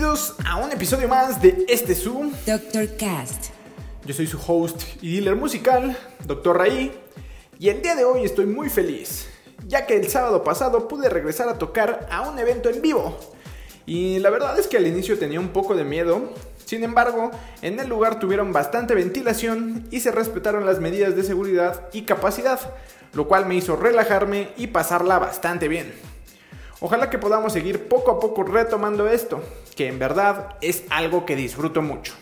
Bienvenidos a un episodio más de este Zoom. Dr. Cast. Yo soy su host y dealer musical, Dr. Raí, y el día de hoy estoy muy feliz, ya que el sábado pasado pude regresar a tocar a un evento en vivo. Y la verdad es que al inicio tenía un poco de miedo, sin embargo, en el lugar tuvieron bastante ventilación y se respetaron las medidas de seguridad y capacidad, lo cual me hizo relajarme y pasarla bastante bien. Ojalá que podamos seguir poco a poco retomando esto, que en verdad es algo que disfruto mucho.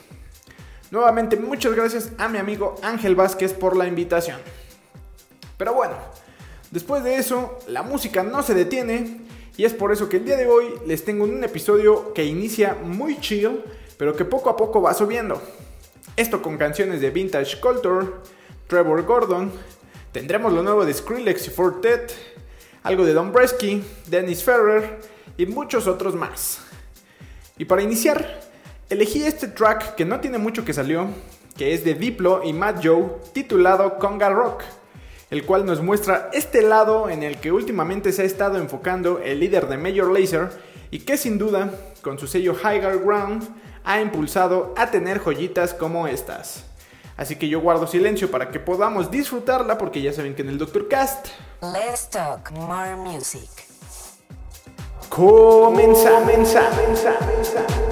Nuevamente muchas gracias a mi amigo Ángel Vázquez por la invitación. Pero bueno, después de eso, la música no se detiene y es por eso que el día de hoy les tengo un episodio que inicia muy chill, pero que poco a poco va subiendo. Esto con canciones de Vintage Culture, Trevor Gordon, tendremos lo nuevo de Skrillex y Fortet, algo de Don Bresky, Dennis Ferrer y muchos otros más. Y para iniciar, elegí este track que no tiene mucho que salió, que es de Diplo y Matt Joe, titulado Conga Rock, el cual nos muestra este lado en el que últimamente se ha estado enfocando el líder de Major Lazer y que sin duda, con su sello Higher Ground, ha impulsado a tener joyitas como estas. Así que yo guardo silencio para que podamos disfrutarla porque ya saben que en el Doctor Cast Let's talk more music. comenzamos. Ay,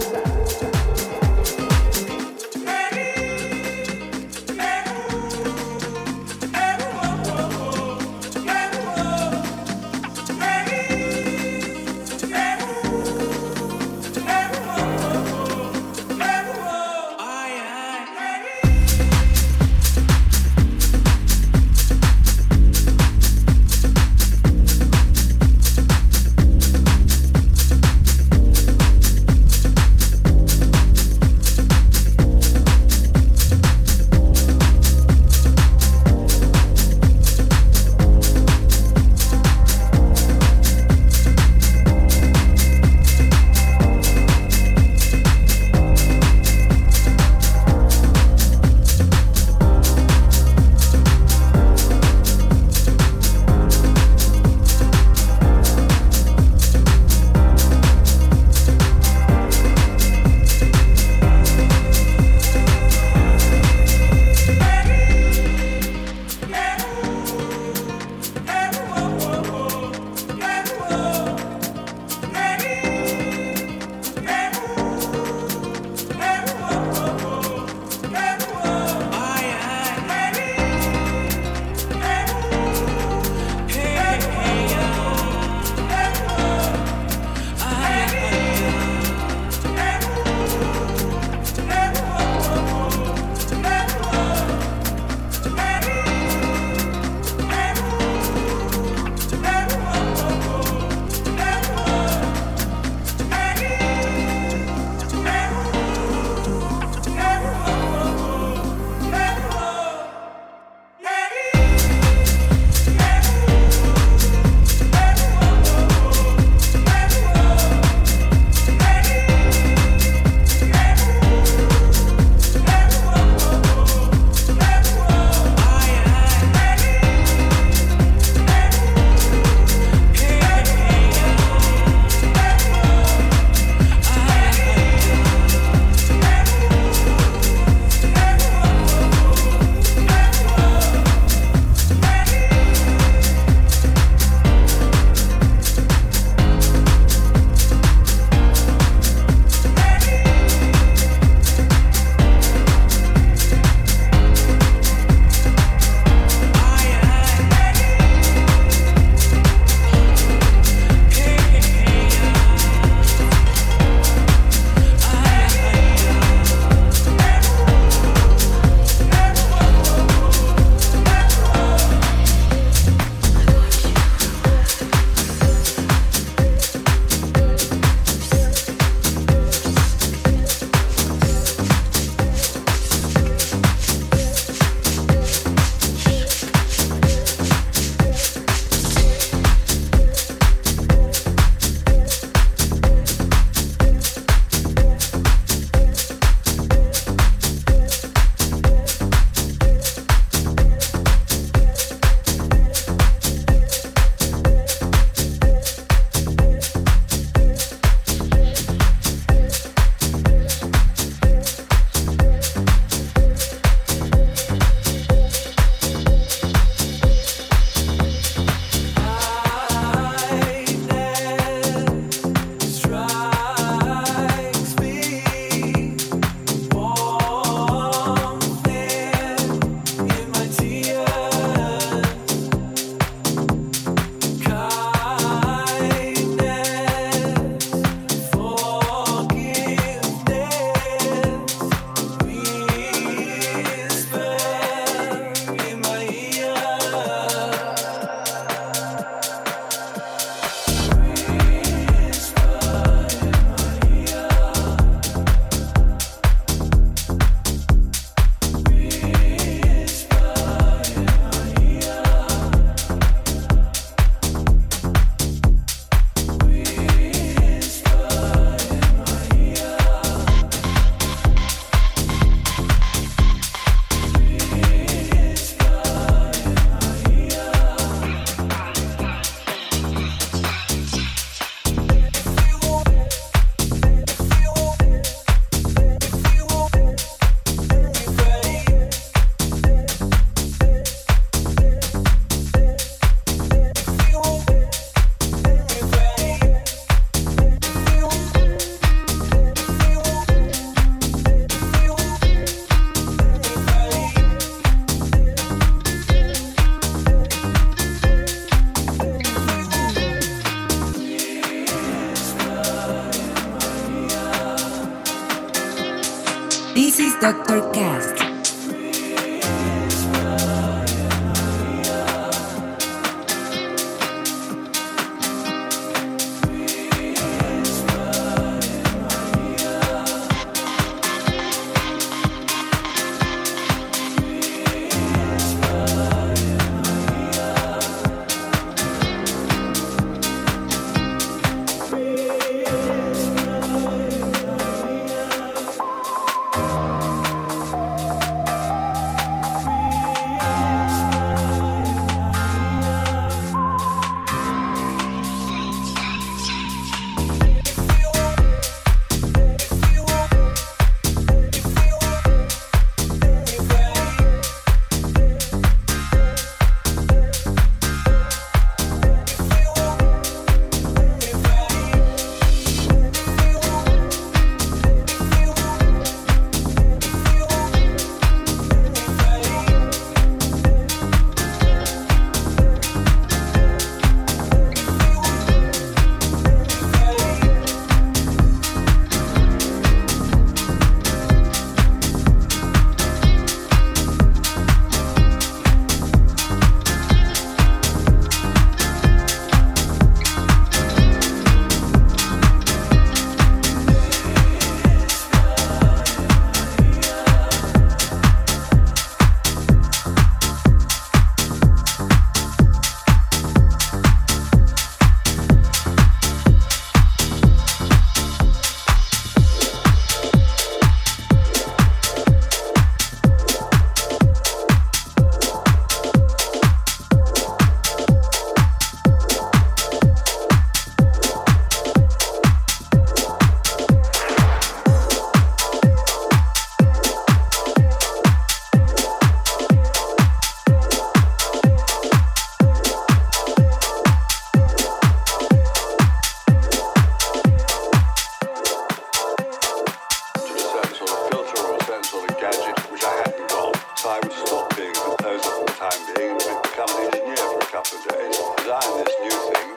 being for the time being, and we've become an engineer for a couple of days, design this new thing,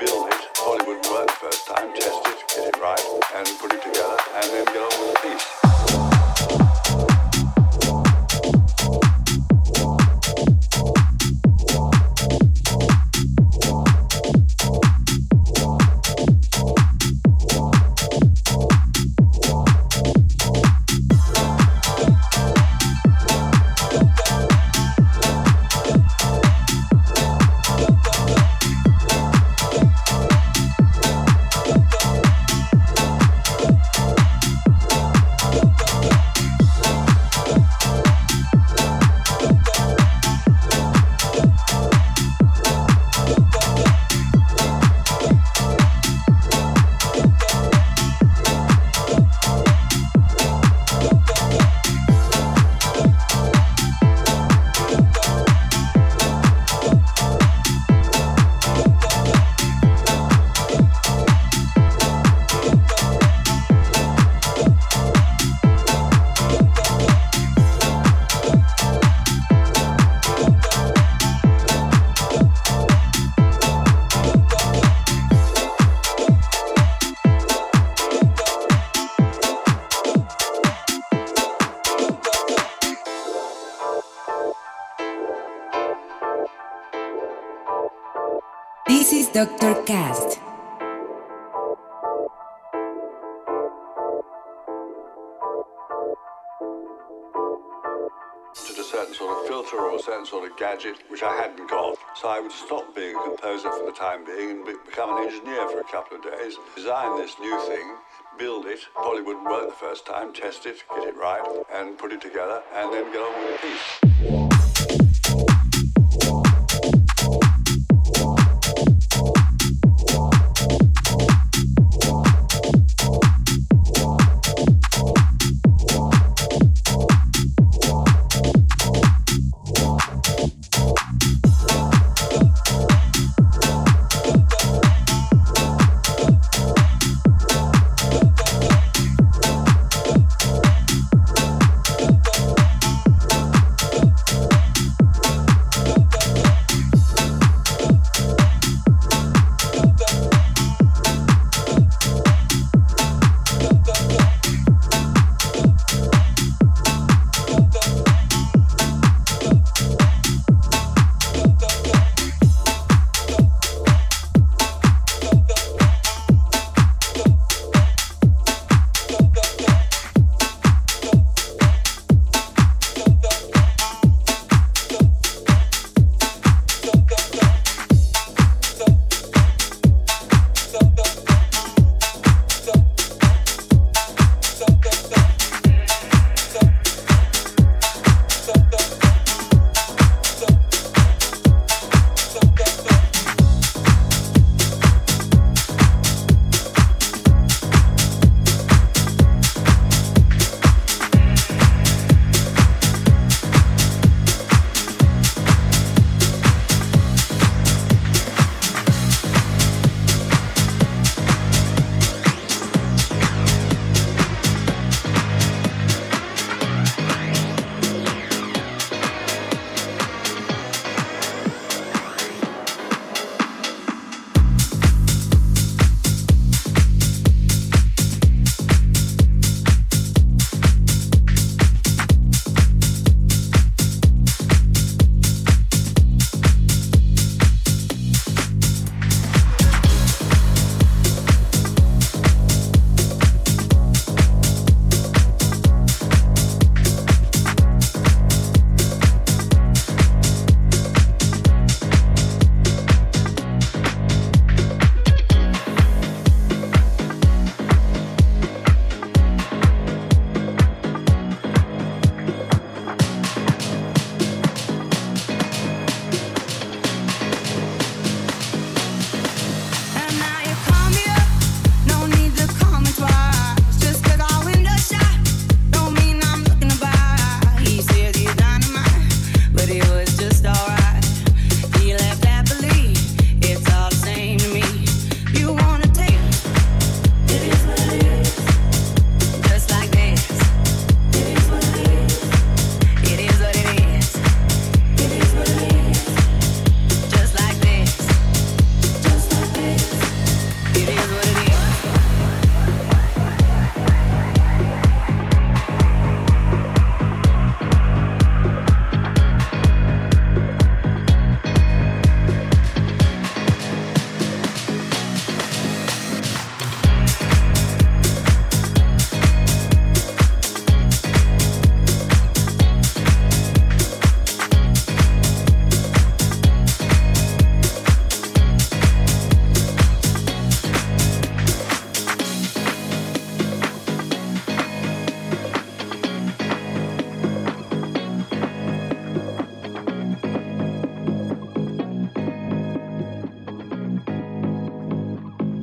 build it, Hollywood work first time, test it, get it right, and put it together, and then get on with the piece. Cast. To a certain sort of filter or a certain sort of gadget which I hadn't got. So I would stop being a composer for the time being and be become an engineer for a couple of days, design this new thing, build it, probably wouldn't work the first time, test it, get it right, and put it together, and then get on with the piece.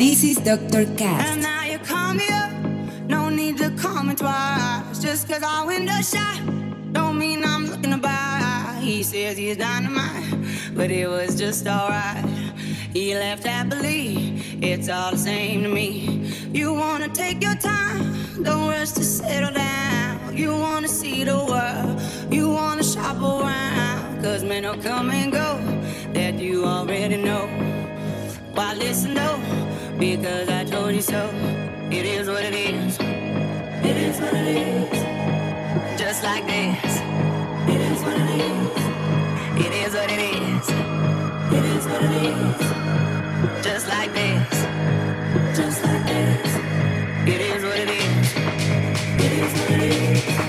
This is Dr. Cast. And now you call me up. No need to call me twice. Just cause our window shut. Don't mean I'm looking to buy. He says he's dynamite, but it was just alright. He left happily. It's all the same to me. You wanna take your time. Don't rush to settle down. You wanna see the world. You wanna shop around. Cause men will come and go that you already know. Why listen though? Because I told you so. It is what it is. It is what it is. Just like this. It is what it is. It is what it is. It is what it is. Just like this. Just like this. It is what it is. It is what it is.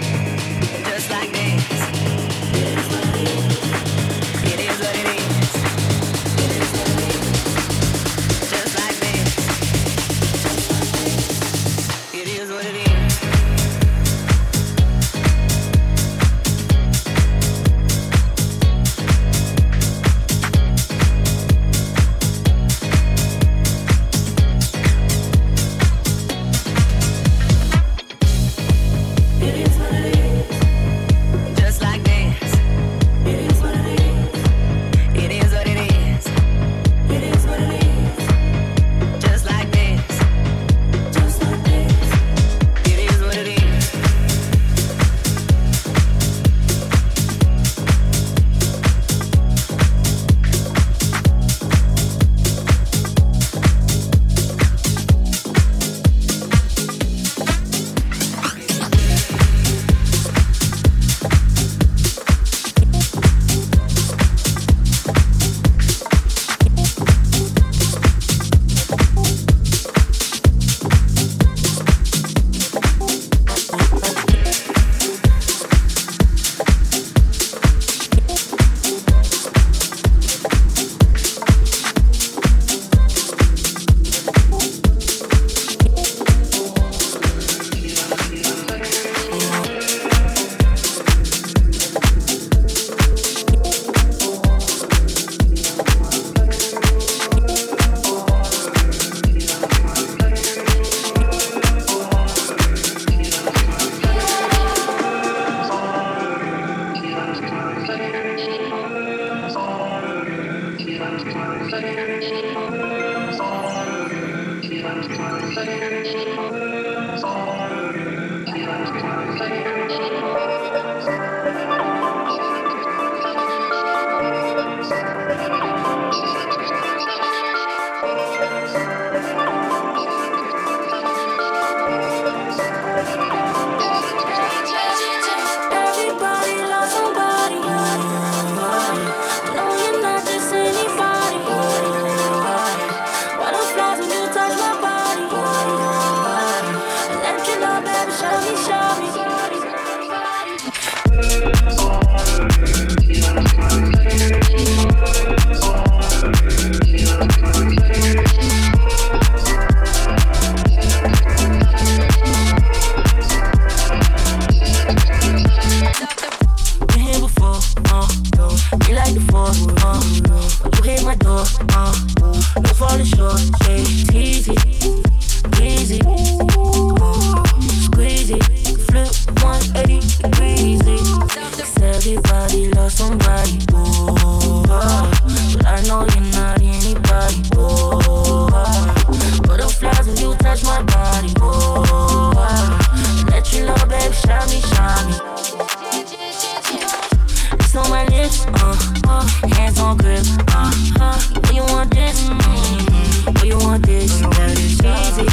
On grip, uh, uh. When you want this, mm-hmm. when you want this, that is easy,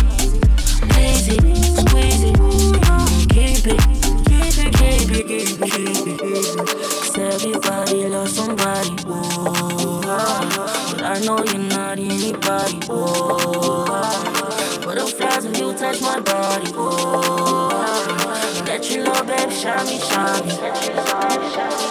easy, squeeze it, mm, keep it, keep it, keep it, keep it, keep it, everybody loves somebody, oh, but I know you're not anybody, oh. Butterflies when you touch my body, oh. Let you know, baby, shine me, shine me.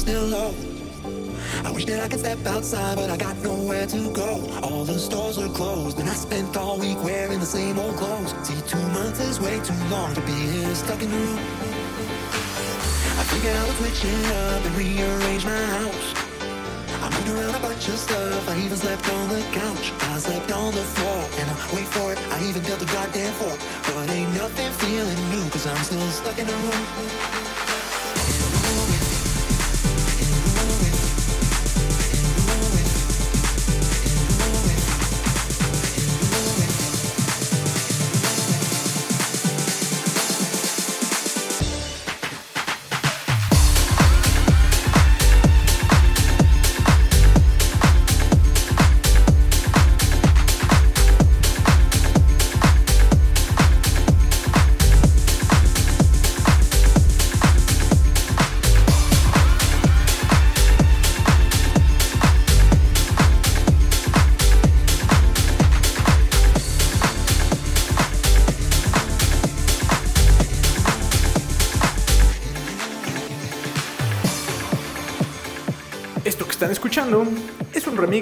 Still low. I wish that I could step outside, but I got nowhere to go. All the stores are closed, and I spent all week wearing the same old clothes. See, two months is way too long to be here stuck in the room. I figured I would switch it up and rearrange my house. I moved around a bunch of stuff, I even slept on the couch. I slept on the floor, and I wait for it, I even built a goddamn fort. But ain't nothing feeling new, cause I'm still stuck in the room.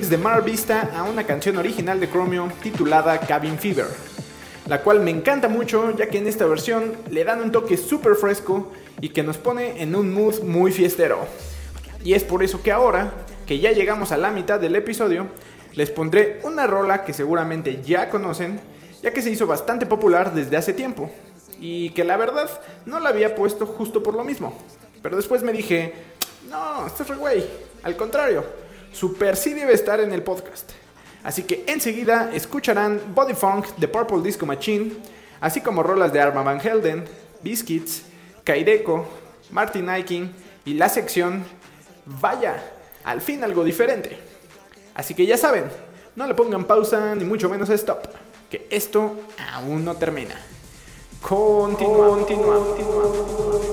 De Mar Vista a una canción original de Chromio titulada Cabin Fever, la cual me encanta mucho ya que en esta versión le dan un toque súper fresco y que nos pone en un mood muy fiestero. Y es por eso que ahora, que ya llegamos a la mitad del episodio, les pondré una rola que seguramente ya conocen, ya que se hizo bastante popular desde hace tiempo, y que la verdad no la había puesto justo por lo mismo. Pero después me dije, no, esto es al contrario, super sí debe estar en el podcast. Así que enseguida escucharán Body Funk de Purple Disco Machine, así como rolas de Arma Van Helden, Biscuits, Kaideko, Martin Iking y la sección Vaya, al fin algo diferente. Así que ya saben, no le pongan pausa ni mucho menos stop, que esto aún no termina. Continuamos. Thank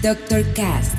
Doctor Cast.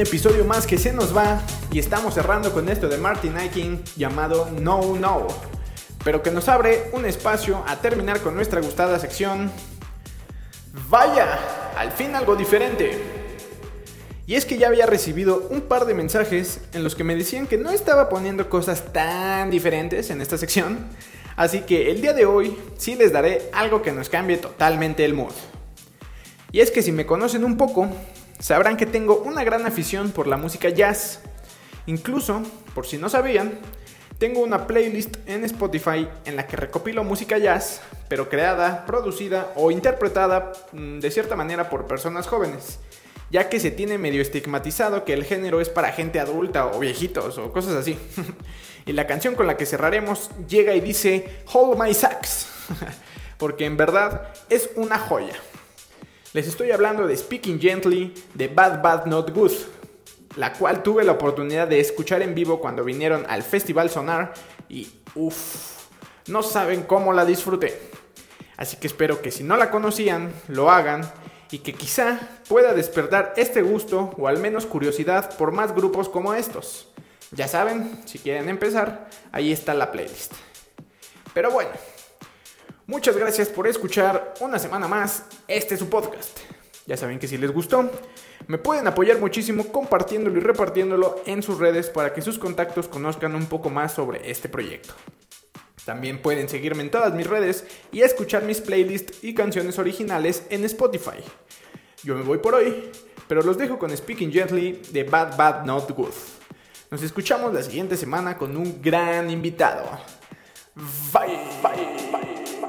Episodio más que se nos va y estamos cerrando con esto de Martin Iking llamado No No, pero que nos abre un espacio a terminar con nuestra gustada sección. Vaya, al fin algo diferente. Y es que ya había recibido un par de mensajes en los que me decían que no estaba poniendo cosas tan diferentes en esta sección, así que el día de hoy sí les daré algo que nos cambie totalmente el mood. Y es que si me conocen un poco, sabrán que tengo una gran afición por la música jazz. Incluso, por si no sabían, tengo una playlist en Spotify en la que recopilo música jazz, pero creada, producida o interpretada mm, de cierta manera por personas jóvenes, ya que se tiene medio estigmatizado que el género es para gente adulta o viejitos o cosas así. y la canción con la que cerraremos llega y dice Hold My Sax, porque en verdad es una joya. Les estoy hablando de Speaking Gently de Bad Bad Not Good, la cual tuve la oportunidad de escuchar en vivo cuando vinieron al Festival Sonar y uff, no saben cómo la disfruté. Así que espero que si no la conocían, lo hagan y que quizá pueda despertar este gusto o al menos curiosidad por más grupos como estos. Ya saben, si quieren empezar, ahí está la playlist. Pero bueno, Muchas gracias por escuchar una semana más este su podcast. Ya saben que si les gustó, me pueden apoyar muchísimo compartiéndolo y repartiéndolo en sus redes para que sus contactos conozcan un poco más sobre este proyecto. También pueden seguirme en todas mis redes y escuchar mis playlists y canciones originales en Spotify. Yo me voy por hoy, pero los dejo con Speaking Gently de Bad Bad Not Good. Nos escuchamos la siguiente semana con un gran invitado. Bye, bye, bye.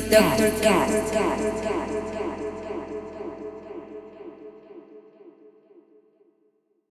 Dr. Cat. Dr. Cat.